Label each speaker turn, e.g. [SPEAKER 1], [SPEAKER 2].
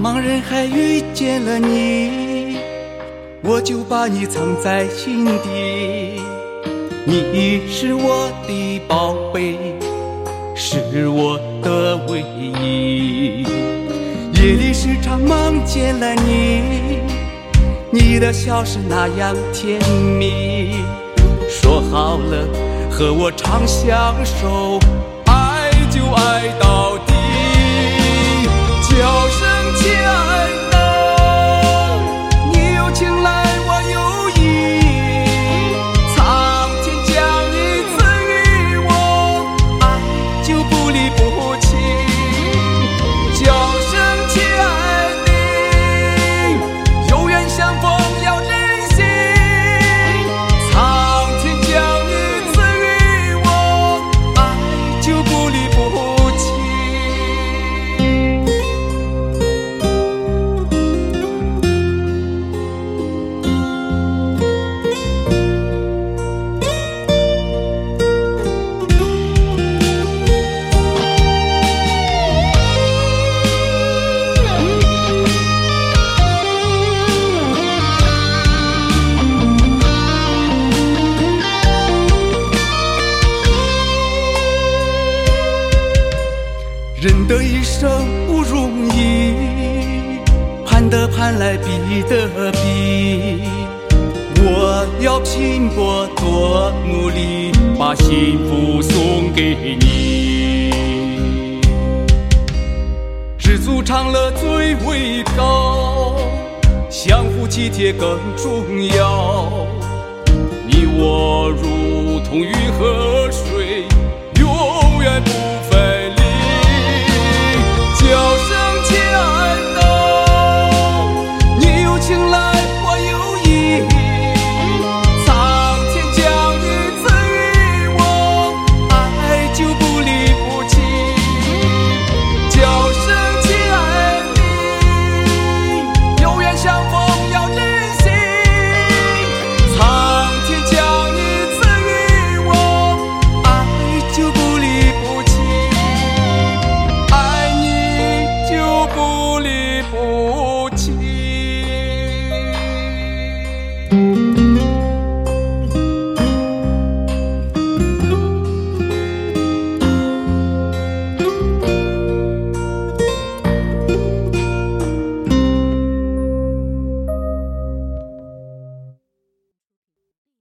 [SPEAKER 1] 茫茫人海遇见了你，我就把你藏在心底。你是我的宝贝，是我的唯一。夜里时常梦见了你，你的笑是那样甜蜜。说好了和我长相守，人的一生不容易，盼得盼来，比得比。我要拼搏多努力，把幸福送给你。知足常乐最为高，相互体贴更重要。你我如同鱼和水，